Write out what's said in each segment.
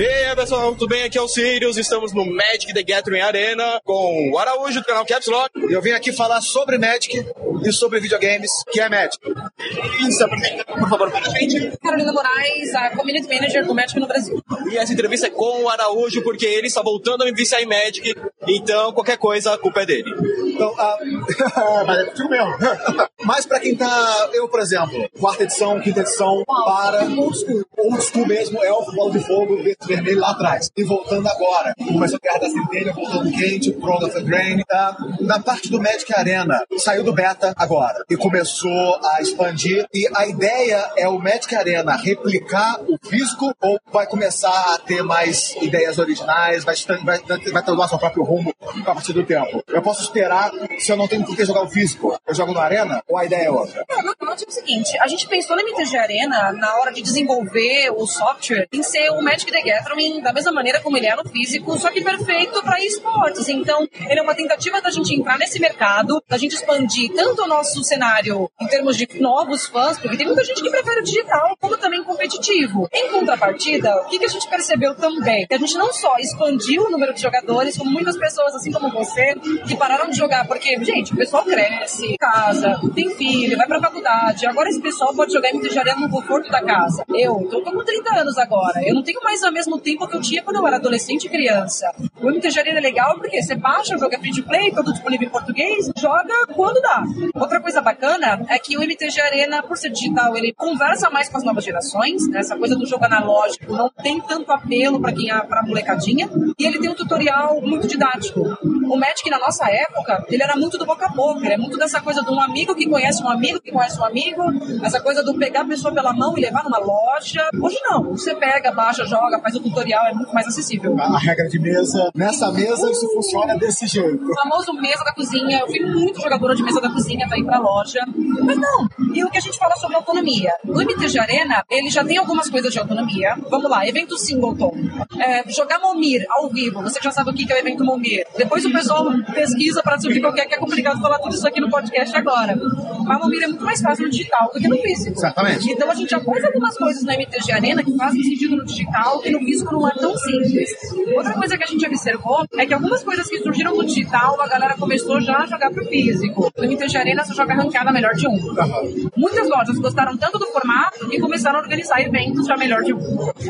E aí, pessoal, tudo bem? Aqui é o Sirius, estamos no Magic the Gathering Arena com o Araújo do canal Caps Lock. Eu vim aqui falar sobre Magic e sobre videogames, que é Magic. Isso, por favor, para a gente. Carolina Moraes, a Community Manager do Magic no Brasil. E essa entrevista é com o Araújo, porque ele está voltando a me viciar em Magic, então qualquer coisa, a culpa é dele. Então, ah, mas é contigo mesmo. Mas pra quem tá, eu, por exemplo, quarta edição, quinta edição, para old school, old school mesmo, elfo, bola de fogo, vermelho lá atrás. E voltando agora, começou a Guerra da Centelha, voltando quente, Throne of the Drain. Tá? Na parte do Magic Arena, saiu do beta agora e começou a expandir. E a ideia é o Magic Arena replicar o físico ou vai começar a ter mais ideias originais, vai, vai, vai tomar seu próprio rumo a partir do tempo. Eu posso esperar se eu não tenho por que jogar o físico. Eu jogo no Arena ou a ideia é outra? Não, não, não, tipo o seguinte, a gente pensou no MTG Arena na hora de desenvolver o software em ser o Magic the Gathering da mesma maneira como ele é no físico, só que perfeito para esportes. Então, ele é uma tentativa da gente entrar nesse mercado, da gente expandir tanto o nosso cenário em termos de novos fãs, porque tem muita gente que prefere o digital, como também competitivo. Em contrapartida, o que, que a gente percebeu também? Que a gente não só expandiu o número de jogadores, como muitas pessoas, assim como você, que pararam de jogar, porque, gente, o pessoal cresce, casa, tem filho, vai pra faculdade. Agora esse pessoal pode jogar Arena no conforto da casa. Eu tô, tô com 30 anos agora. Eu não tenho mais o mesmo tempo que eu tinha quando eu era adolescente e criança. O MTG Arena é legal porque você baixa, joga free to play, todo disponível em português, joga quando dá. Outra coisa bacana é que o MTG Arena, por ser digital, ele conversa mais com as novas gerações, né? essa coisa do jogo analógico não tem tanto apelo para quem é pra molecadinha, e ele tem um tutorial muito didático. O Magic na nossa época, ele era muito do boca a boca, é muito dessa coisa de um amigo que conhece um amigo que conhece um amigo, essa coisa do pegar a pessoa pela mão e levar numa loja. Hoje não, você pega, baixa, joga, faz o tutorial, é muito mais acessível. A regra de mesa, nessa mesa isso funciona desse jeito. O famoso mesa da cozinha, eu fui muito jogadora de mesa da cozinha pra ir pra loja, mas não. E o que a gente fala sobre autonomia? O MTG Arena, ele já tem algumas coisas de autonomia. Vamos lá, evento singleton. É, jogar Momir ao vivo, você já sabe o que é o evento Momir. Depois o pessoal pesquisa pra descobrir qual que é, que é complicado falar tudo isso aqui no podcast agora. Mas Momir é muito mais fácil no digital do que no físico. Certamente. Então a gente já faz algumas coisas no MTG Arena que fazem sentido no digital, que no físico não é tão simples. Outra coisa que a gente observou é que algumas coisas que surgiram no digital, a galera começou já a jogar pro físico. No MTG Arena você joga ranqueada melhor de um. Muitas lojas gostaram tanto do formato que começaram a organizar eventos já melhor de um.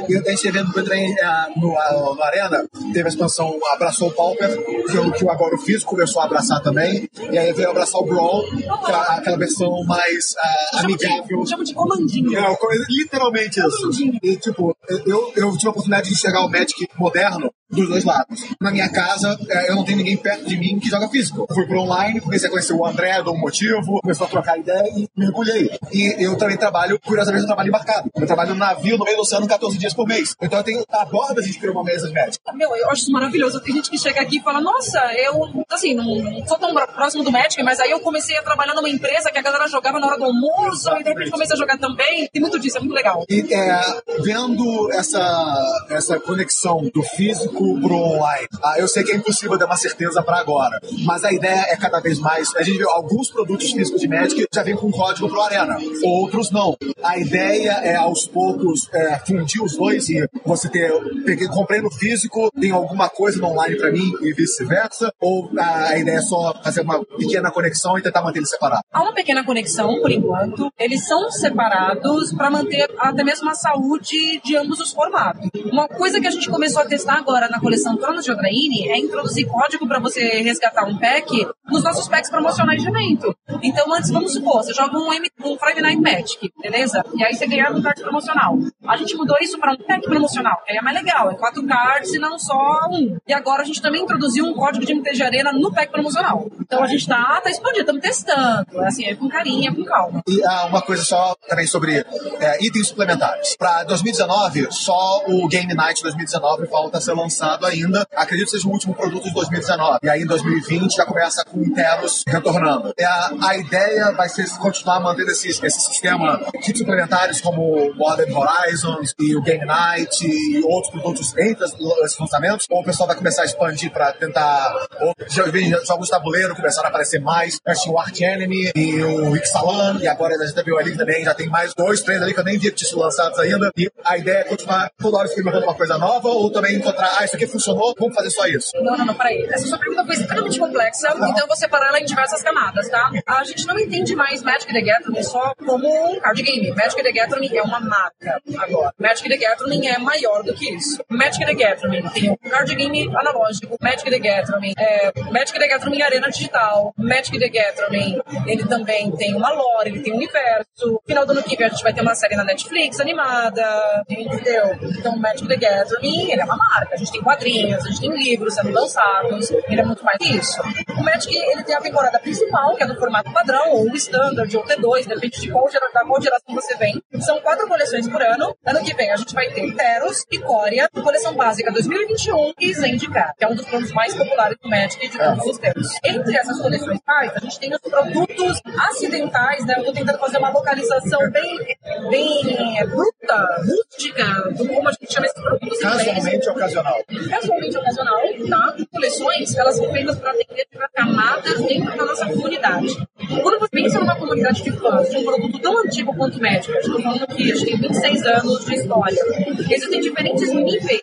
E esse evento que eu entrei eh, no, ah, no Arena, teve a expansão Abraçou o Pauper, que, o- que agora o físico começou a abraçar também, e aí veio abraçar o Brawl, que é aquela versão mais ah, amigável. Chama de comandinho. É, literalmente isso. E, tipo, eu, eu tive a oportunidade de enxergar o Magic moderno dos dois lados. Na minha casa, é, eu não tenho ninguém perto de mim que joga físico. Eu fui pro online, comecei a conhecer o André, do motivo, começou a trocar ideia e mergulhei. E eu também trabalho, curiosamente, eu trabalho embarcado. Eu trabalho no navio no meio do oceano 14 dias por mês. Então eu tenho, adoro a gente criar uma mesa de Magic. Meu, eu acho isso maravilhoso. Tem gente que chega aqui e fala, nossa, eu, assim, não, sou tão próximo do Magic, mas aí eu comecei a trabalhar numa empresa que a galera jogava na hora do almoço, e de repente comecei a jogar também. Tem muito disso, é muito legal. E é, vendo essa, essa conexão do físico pro online, ah, eu sei que é impossível dar uma certeza para agora, mas a ideia é cada vez mais. A gente vê alguns produtos físicos de Magic já vem com código pro Arena, outros não. A ideia é aos poucos é, fundir os dois e você ter. Peguei, comprei no físico, tem alguma coisa no online para mim e vice-versa, ou a ideia é só fazer uma pequena conexão e tentar manter eles separados. Há uma pequena conexão, por enquanto. Eles são separados para manter até mesmo a saúde de ambos os formatos. Uma coisa que a gente começou a testar agora na coleção Tronos de Odraine é introduzir código para você resgatar um pack nos nossos packs promocionais de evento. Então, antes, vamos supor, você joga um, M, um Friday Night Magic, beleza? E aí você ganha um card promocional. A gente mudou isso para um pack promocional, que aí é mais legal, é quatro cards e não só um. E agora a gente também introduziu um código de MTG Arena no pack promocional. Então a gente tá, tá expandindo, estamos testando. Assim, é com carinho, é com calma. E ah, uma coisa só também sobre é, itens suplementares. Para 2019, só o Game Night 2019 falta ser lançado. Lançado ainda. Acredito que seja o último produto de 2019. E aí em 2020 já começa com inteiros retornando. E a, a ideia vai ser continuar mantendo esse, esse sistema de suplementares como Modern Horizons e o Game Night e outros produtos entre os lançamentos, ou o pessoal vai começar a expandir para tentar. Ou, já vi jogos de tabuleiro começaram a aparecer mais. Já tinha o Art Enemy e o Ixalan, e agora a gente viu ali também, já tem mais dois, três ali que eu nem vi que tinham lançados ainda. E a ideia é continuar toda hora experimentando uma coisa nova, ou também encontrar, ah, isso aqui funcionou, vamos fazer só isso. Não, não, não, peraí. Essa sua pergunta foi extremamente complexa, então eu vou separar ela em diversas camadas, tá? A gente não entende mais Magic the Gathering só como um card game. Magic the Gathering é uma marca agora. Magic the Gathering é maior do que isso. Magic the Gathering tem um card game analógico, Magic the Gathering, é, Magic the Gathering Arena Digital, Magic the Gathering, ele também tem uma lore, ele tem um universo. No final do ano que vem a gente vai ter uma série na Netflix animada, entendeu? Então Magic the Gathering, ele é uma marca. A gente tem quadrinhos, a gente tem livros sendo lançados, ele é muito mais que isso. O Magic, ele tem a temporada principal, que é do formato padrão, ou standard, ou T2, depende de qual, da qual geração você vem. São quatro coleções por ano. Ano que vem a gente vai ter Teros, Icória, coleção básica 2021 e Zendikar, que é um dos planos mais populares do Magic de todos os tempos. Entre essas coleções pais, a gente tem os produtos acidentais, né? Eu tô tentando fazer uma localização bem, bem é, bruta, rústica, como a gente chama esses produtos Casualmente ocasional. Casualmente ocasional, tá? Coleções, elas são feitas para atender para camadas dentro da nossa comunidade. Quando você pensa numa comunidade de fãs de um produto tão antigo quanto o Magic, estou falando que a gente tem 26 anos de história, existem diferentes níveis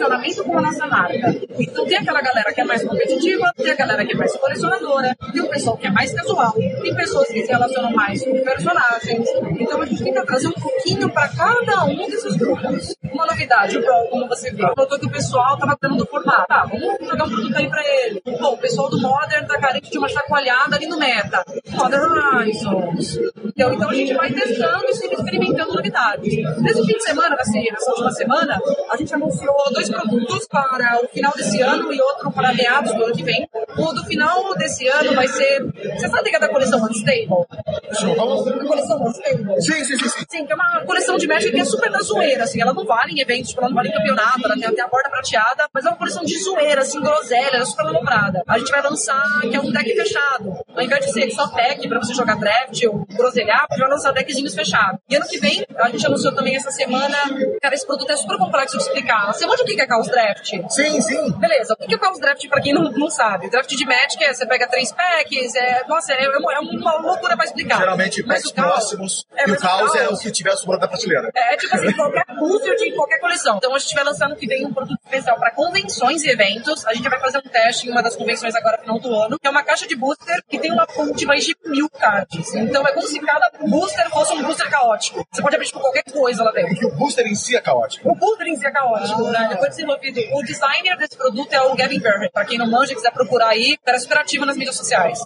relacionamento com a nossa marca. Então tem aquela galera que é mais competitiva, tem a galera que é mais colecionadora, tem o pessoal que é mais casual, tem pessoas que se relacionam mais com personagens. Então a gente tenta trazer um pouquinho para cada um desses grupos. Uma novidade, o como você viu, notou que o pessoal tava dando do formato. Tá, vamos jogar um produto aí pra ele. Bom, o pessoal do Modern tá carente de uma chacoalhada ali no meta. Modern Horizons. Então, então a gente vai testando e sempre experimentando novidades. Nesse fim de semana, assim, nessa última semana, a gente anunciou dois produtos para o final desse ano e outro para meados do ano que vem. O do final desse ano vai ser. Você sabe que é da coleção Unstable? A coleção Unstable? Sim, sim, sim, sim. Sim, que é uma coleção de Magic que é super da zoeira, assim. Ela não vale em eventos, tipo, ela não vale em campeonato, ela tem até a borda prateada, mas é uma coleção de zoeira, assim, groselha, é super manobrada. A gente vai lançar, que é um deck fechado. Ao invés de ser só pack pra você jogar draft ou groselhar, a gente vai lançar deckzinhos fechados. E ano que vem, a gente anunciou também essa semana, cara, esse produto é super complexo de explicar. Você manja o que é Chaos Draft? Sim, sim. Beleza, o que é Chaos Draft pra quem não, não sabe? Draft de Magic é, você pega três packs, é, nossa, é, é uma loucura pra explicar. Geralmente Mas packs caos- próximos é, e o mas caos é caos- o que tiver sobrando da prateleira. é tipo assim, qualquer booster de qualquer coleção. Então a gente vai lançar no que vem um produto especial para convenções e eventos. A gente vai fazer um teste em uma das convenções agora no final do ano, que é uma caixa de booster que tem uma fonte de mais de mil cards. Então é como se cada booster fosse um booster caótico. Você pode abrir tipo, qualquer coisa lá dentro. Porque o booster em si é caótico. O booster em si é caótico, né? Ele foi desenvolvido. O designer desse produto é o Gavin Burr. Pra quem não manja, quiser procurar aí, cara super ativo nas mídias sociais.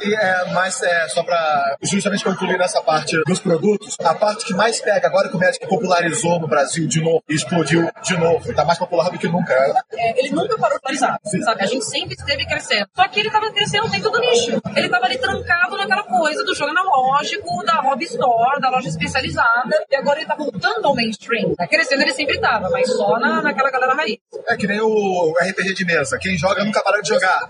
E, é, mas é, só pra justamente concluir nessa parte dos produtos, a parte que mais pega agora que o Magic popularizou no Brasil de novo e explodiu de novo, tá mais popular do que nunca. É, ele nunca parou de polarizar, sabe? A gente sempre esteve crescendo. Só que ele tava crescendo dentro do nicho. Ele tava ali trancado naquela coisa do jogo analógico, da hobby store, da loja especializada. E agora ele tá voltando ao mainstream. Tá crescendo ele sempre tava, mas só na, naquela galera É que nem o RPG de mesa. Quem joga nunca para de jogar.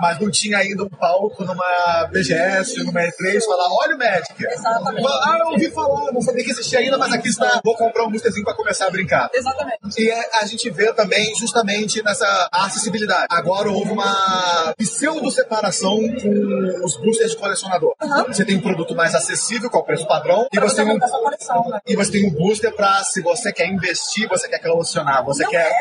Mas não tinha ainda um palco numa BGS, numa E3, falar, olha o Magic. Exatamente. Ah, eu ouvi falar, não sabia que existia ainda, mas aqui está. Vou comprar um boosterzinho pra começar a brincar. Exatamente. E é- a gente vê também justamente nessa acessibilidade. Agora houve uma pseudo-separação com os boosters de colecionador. Você tem um produto mais acessível, com o preço padrão, e você você tem um, coleção, né? e você tem um booster pra se você quer investir, você quer colecionar, você Não, quer é- é-.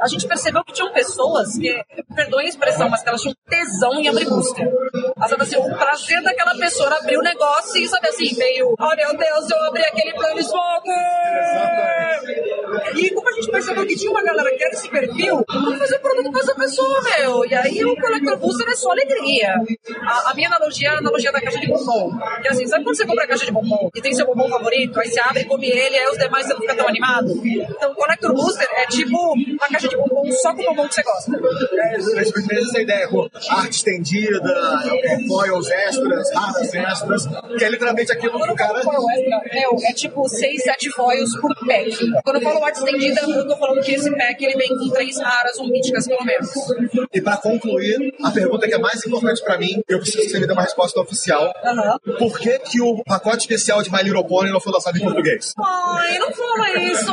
A gente percebeu que tinham pessoas que, perdoem a expressão, mas que elas tinham tesão em abrir booster. Elas assim, o prazer daquela pessoa abrir o negócio e sabe assim, meio, oh meu Deus, eu abri aquele Planeswalker! E como a gente percebeu que tinha uma galera que era esse perfil, vamos fazer produto com essa pessoa, meu. E aí o Collector Booster é só alegria. A, a minha analogia é a analogia da caixa de bombom. Que assim, sabe quando você compra a caixa de bombom e tem seu bombom favorito, aí você abre e come ele, aí os demais você não fica tão animado? Então o Collector Booster é tipo uma caixa de bombom só com o bombom que você gosta. É, exatamente essa ideia, com arte estendida, é, foils extras, raras extras, que é literalmente aquilo que o cara. Foil extra, meu, é tipo 6, 7 foils por pack. Quando eu falo art estendida, eu tô falando que esse pack ele vem com três raras ou míticas, pelo menos. E para concluir, a pergunta que é mais importante para mim, eu preciso que você me dê uma resposta oficial. Uhum. Por que, que o pacote especial de My Little Pony não foi lançado em português? Ai, não fala isso!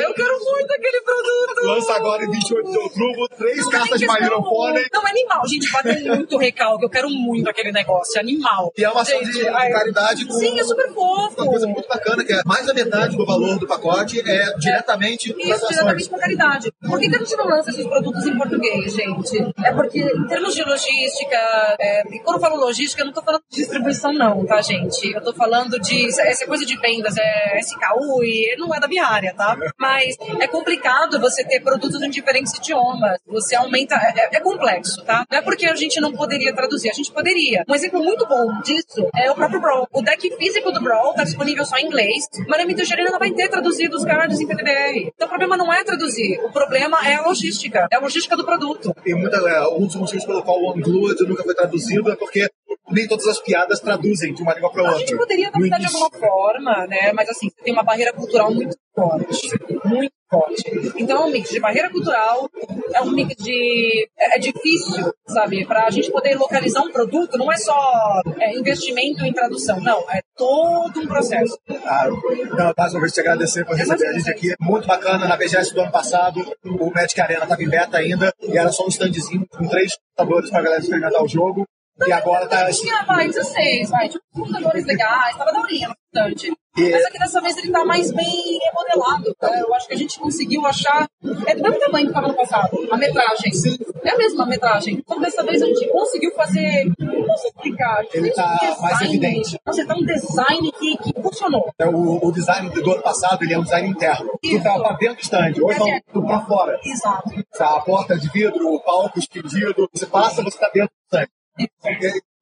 Eu quero muito aquele produto! Lança agora em 28 de outubro três cartas de My Little Pony. Não, é animal, gente, bateu muito recalque. Eu quero muito aquele negócio, é animal. E é uma ação de, caridade com Sim, é super fofo. uma coisa muito bacana, que é mais da metade do valor do pacote é diretamente para Isso, diretamente pra caridade. Por que, que a gente não lança esses produtos em português, gente? É porque, em termos de logística, é, e quando eu falo logística, eu não tô falando de distribuição, não, tá, gente? Eu tô falando de. Essa coisa de vendas, é SKU e não é da Biária, tá? Mas é complicado você ter produtos em diferentes idiomas. Você aumenta. É, é complexo, tá? Não é porque a gente não poderia traduzir, a gente poderia. Um exemplo muito bom disso é o próprio Brawl. O deck físico do Brawl tá disponível só em inglês, mas a Mitogerina não vai ter traduzido os cards em. Então o problema não é traduzir, o problema é a logística, é a logística do produto. E muita, é, um dos motivos pelo qual o Unglued nunca foi traduzido é porque nem todas as piadas traduzem de uma língua para A outra. gente poderia adaptar de alguma forma, né? Mas assim, você tem uma barreira cultural muito forte. Muito forte. Então é um mix de barreira cultural, é um mix de. É, é difícil, sabe? Pra gente poder localizar um produto, não é só é, investimento em tradução, não. É todo um processo. Ah, não, mais uma vez te agradecer por receber a gente aqui. Muito bacana. Na BGS do ano passado, o Magic Arena estava em beta ainda e era só um standzinho com três computadores para a galera experimentar o jogo. E agora tá. Tinha, vai, 16, vai. Tinha uns computadores legais, tava daorinha no estante. E- Mas aqui dessa vez ele tá mais bem remodelado. né? Eu acho que a gente conseguiu achar. É do mesmo tamanho que tava no passado, a metragem. Sim. É a mesma metragem. Então dessa vez a gente conseguiu fazer. Não posso explicar. Ele fez um tá mais evidente. Nossa, tá um design que, que funcionou. É, O, o design do ano passado ele é um design interno. Tu tá pra dentro do stand, hoje não, tu pra fora. Exato. A porta de vidro, o palco estendido, você passa, você tá dentro do stand.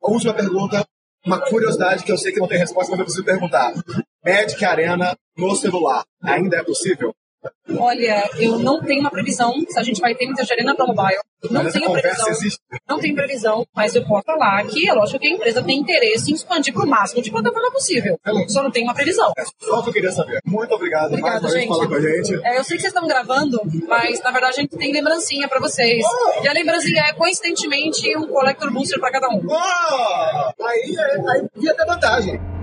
Última pergunta, uma curiosidade que eu sei que não tem resposta, mas eu preciso perguntar. Magic Arena no celular, ainda é possível? Olha, eu não tenho uma previsão se a gente vai ter Mitagerina para mobile. Não Mas tenho previsão. existe. Não tem previsão, mas eu posso falar que é lógico que a empresa tem interesse em expandir para o máximo de plataforma possível. Só não tem uma previsão. É só o que eu queria saber. Muito obrigado mais Obrigada, uma vez gente. por falar com a gente. É, eu sei que vocês estão gravando, mas na verdade a gente tem lembrancinha para vocês. E a lembrancinha é, coincidentemente, um Collector Booster para cada um. Ah, aí, aí, aí devia ter vantagem.